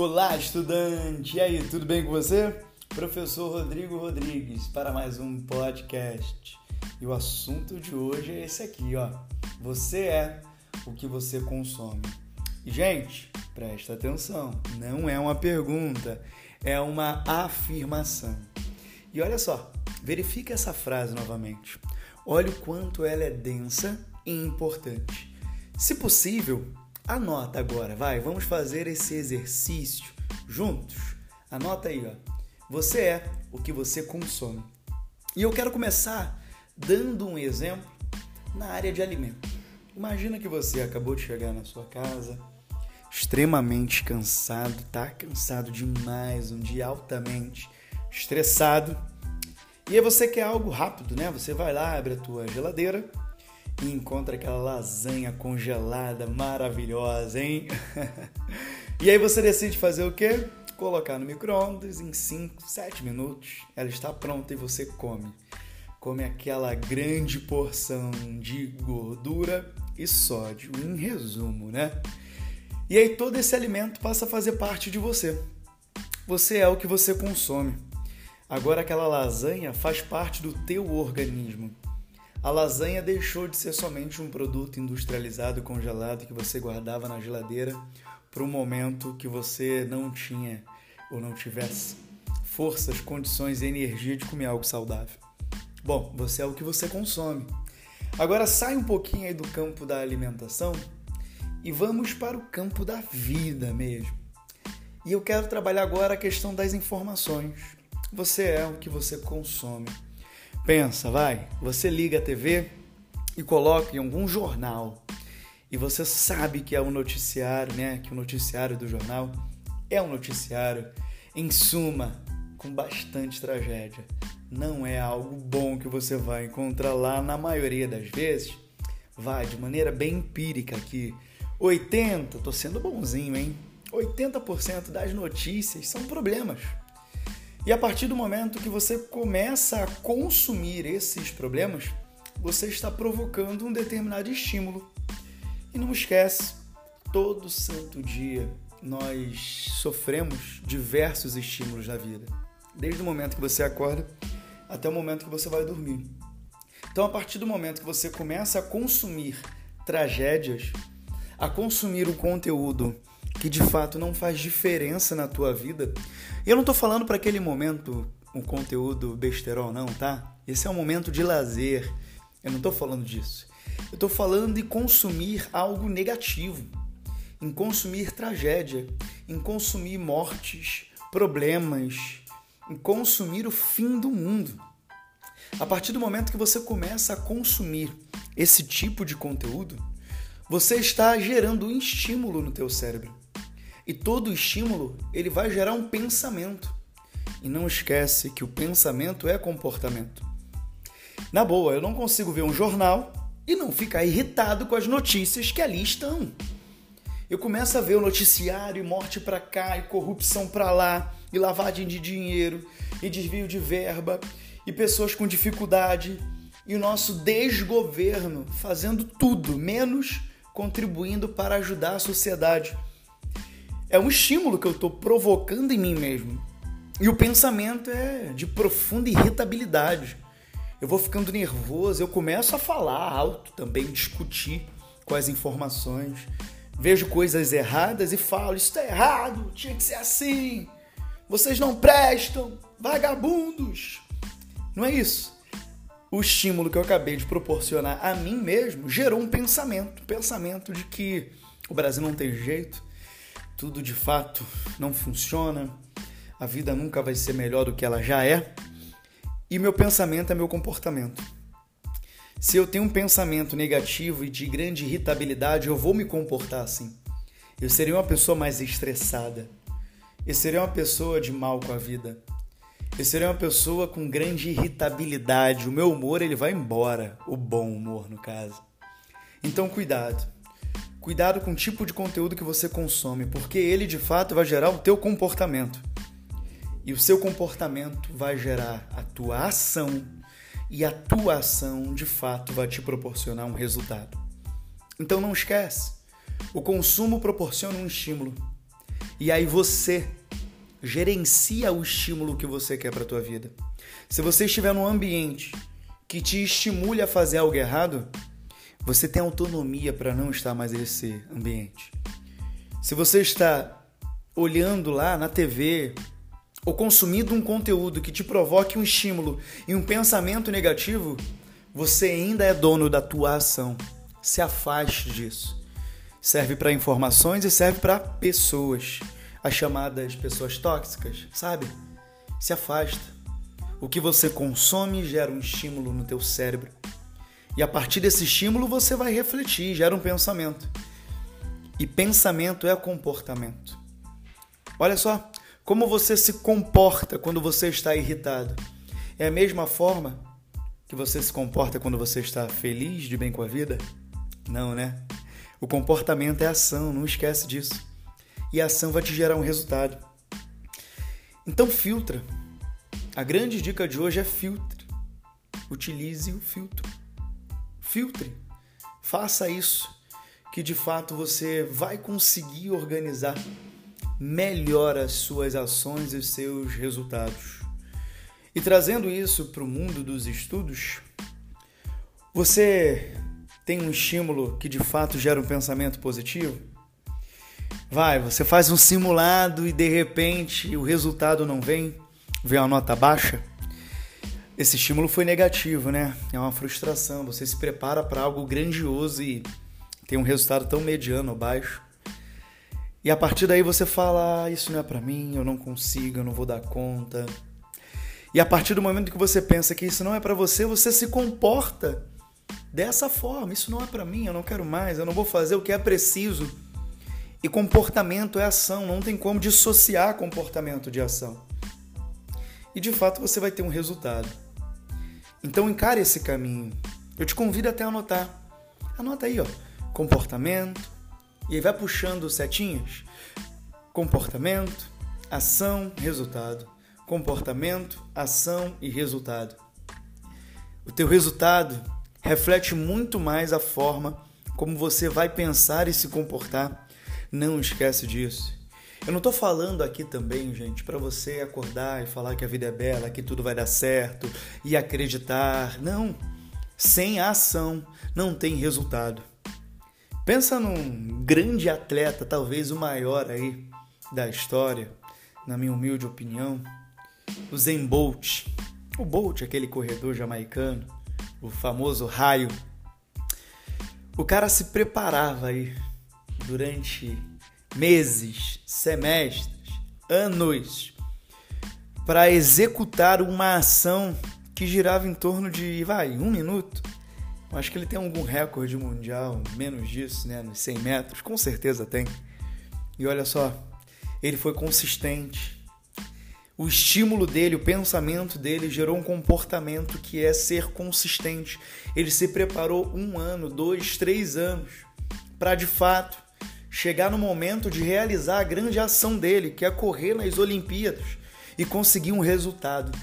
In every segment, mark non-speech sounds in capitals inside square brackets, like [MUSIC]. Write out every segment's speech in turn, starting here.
Olá, estudante! E aí, tudo bem com você? Professor Rodrigo Rodrigues para mais um podcast. E o assunto de hoje é esse aqui, ó. Você é o que você consome. E, gente, presta atenção, não é uma pergunta, é uma afirmação. E olha só, verifica essa frase novamente. Olha o quanto ela é densa e importante. Se possível, anota agora, vai, vamos fazer esse exercício juntos. Anota aí, ó. Você é o que você consome. E eu quero começar dando um exemplo na área de alimento. Imagina que você acabou de chegar na sua casa, extremamente cansado, tá cansado demais, um dia altamente estressado. E aí você quer algo rápido, né? Você vai lá, abre a tua geladeira e encontra aquela lasanha congelada maravilhosa, hein? [LAUGHS] e aí você decide fazer o quê? Colocar no micro-ondas em 5, 7 minutos. Ela está pronta e você come. Come aquela grande porção de gordura e sódio, em resumo, né? E aí todo esse alimento passa a fazer parte de você. Você é o que você consome. Agora aquela lasanha faz parte do teu organismo. A lasanha deixou de ser somente um produto industrializado congelado que você guardava na geladeira para um momento que você não tinha ou não tivesse forças, condições e energia de comer algo saudável. Bom, você é o que você consome. Agora sai um pouquinho aí do campo da alimentação e vamos para o campo da vida mesmo. E eu quero trabalhar agora a questão das informações. Você é o que você consome. Pensa, vai, você liga a TV e coloca em algum jornal e você sabe que é um noticiário, né? Que o noticiário do jornal é um noticiário, em suma, com bastante tragédia. Não é algo bom que você vai encontrar lá na maioria das vezes. Vai de maneira bem empírica aqui 80, tô sendo bonzinho, hein? 80% das notícias são problemas. E a partir do momento que você começa a consumir esses problemas, você está provocando um determinado estímulo. E não esquece, todo santo dia nós sofremos diversos estímulos na vida, desde o momento que você acorda até o momento que você vai dormir. Então, a partir do momento que você começa a consumir tragédias, a consumir um conteúdo que de fato não faz diferença na tua vida. E eu não estou falando para aquele momento um conteúdo besterol, não, tá? Esse é um momento de lazer. Eu não estou falando disso. Eu estou falando de consumir algo negativo, em consumir tragédia, em consumir mortes, problemas, em consumir o fim do mundo. A partir do momento que você começa a consumir esse tipo de conteúdo, você está gerando um estímulo no teu cérebro. E todo estímulo, ele vai gerar um pensamento. E não esquece que o pensamento é comportamento. Na boa, eu não consigo ver um jornal e não ficar irritado com as notícias que ali estão. Eu começo a ver o noticiário, morte para cá, e corrupção para lá, e lavagem de dinheiro, e desvio de verba, e pessoas com dificuldade, e o nosso desgoverno fazendo tudo menos contribuindo para ajudar a sociedade. É um estímulo que eu estou provocando em mim mesmo. E o pensamento é de profunda irritabilidade. Eu vou ficando nervoso, eu começo a falar alto também, discutir com as informações. Vejo coisas erradas e falo: Isso está errado, tinha que ser assim. Vocês não prestam, vagabundos. Não é isso o estímulo que eu acabei de proporcionar a mim mesmo gerou um pensamento, um pensamento de que o Brasil não tem jeito, tudo de fato não funciona, a vida nunca vai ser melhor do que ela já é. E meu pensamento é meu comportamento. Se eu tenho um pensamento negativo e de grande irritabilidade, eu vou me comportar assim. Eu seria uma pessoa mais estressada. Eu seria uma pessoa de mal com a vida. Eu seria uma pessoa com grande irritabilidade. O meu humor ele vai embora, o bom humor no caso. Então cuidado. Cuidado com o tipo de conteúdo que você consome, porque ele de fato vai gerar o teu comportamento. E o seu comportamento vai gerar a tua ação, e a tua ação de fato vai te proporcionar um resultado. Então não esquece. O consumo proporciona um estímulo. E aí você gerencia o estímulo que você quer para tua vida. Se você estiver num ambiente que te estimule a fazer algo errado, você tem autonomia para não estar mais nesse ambiente. Se você está olhando lá na TV ou consumindo um conteúdo que te provoque um estímulo e um pensamento negativo, você ainda é dono da tua ação. Se afaste disso. Serve para informações e serve para pessoas, as chamadas pessoas tóxicas, sabe? Se afasta. O que você consome gera um estímulo no teu cérebro. E a partir desse estímulo você vai refletir, gera um pensamento. E pensamento é comportamento. Olha só, como você se comporta quando você está irritado. É a mesma forma que você se comporta quando você está feliz, de bem com a vida? Não, né? O comportamento é ação, não esquece disso. E a ação vai te gerar um resultado. Então filtra. A grande dica de hoje é filtre. Utilize o filtro. Filtre. Faça isso que de fato você vai conseguir organizar melhor as suas ações e seus resultados. E trazendo isso para o mundo dos estudos, você tem um estímulo que de fato gera um pensamento positivo? Vai, você faz um simulado e de repente o resultado não vem, vem uma nota baixa. Esse estímulo foi negativo, né? É uma frustração. Você se prepara para algo grandioso e tem um resultado tão mediano ou baixo. E a partir daí você fala: ah, Isso não é para mim, eu não consigo, eu não vou dar conta. E a partir do momento que você pensa que isso não é para você, você se comporta dessa forma: Isso não é para mim, eu não quero mais, eu não vou fazer o que é preciso. E comportamento é ação, não tem como dissociar comportamento de ação. E de fato você vai ter um resultado. Então encare esse caminho. Eu te convido até a anotar. Anota aí, ó comportamento, e aí vai puxando setinhas. Comportamento, ação, resultado. Comportamento, ação e resultado. O teu resultado reflete muito mais a forma como você vai pensar e se comportar. Não esquece disso. Eu não estou falando aqui também, gente, para você acordar e falar que a vida é bela, que tudo vai dar certo e acreditar. Não. Sem ação não tem resultado. Pensa num grande atleta, talvez o maior aí da história, na minha humilde opinião, o Zen Bolt. O Bolt, aquele corredor jamaicano, o famoso raio. O cara se preparava aí durante meses, semestres, anos para executar uma ação que girava em torno de, vai, um minuto, Acho que ele tem algum recorde mundial, menos disso, né? Nos 100 metros, com certeza tem. E olha só, ele foi consistente. O estímulo dele, o pensamento dele gerou um comportamento que é ser consistente. Ele se preparou um ano, dois, três anos para de fato chegar no momento de realizar a grande ação dele, que é correr nas Olimpíadas e conseguir um resultado.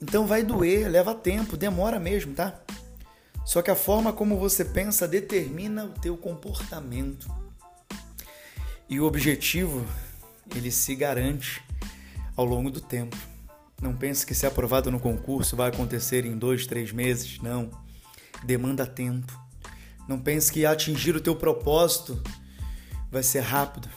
Então vai doer, leva tempo, demora mesmo, tá? Só que a forma como você pensa determina o teu comportamento. E o objetivo, ele se garante ao longo do tempo. Não pense que ser aprovado no concurso vai acontecer em dois, três meses. Não. Demanda tempo. Não pense que atingir o teu propósito vai ser rápido.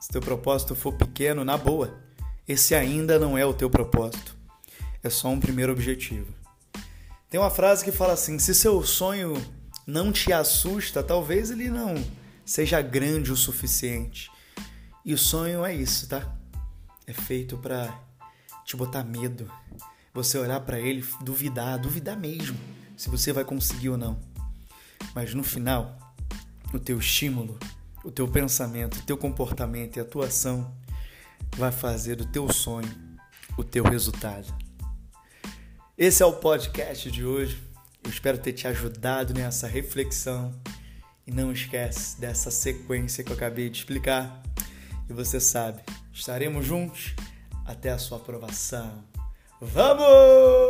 Se teu propósito for pequeno, na boa, esse ainda não é o teu propósito. É só um primeiro objetivo. Tem uma frase que fala assim: se seu sonho não te assusta, talvez ele não seja grande o suficiente. E o sonho é isso, tá? É feito para te botar medo. Você olhar para ele, duvidar, duvidar mesmo se você vai conseguir ou não. Mas no final, o teu estímulo, o teu pensamento, o teu comportamento e a tua ação vai fazer do teu sonho o teu resultado. Esse é o podcast de hoje. Eu espero ter te ajudado nessa reflexão. E não esquece dessa sequência que eu acabei de explicar. E você sabe, estaremos juntos até a sua aprovação. Vamos!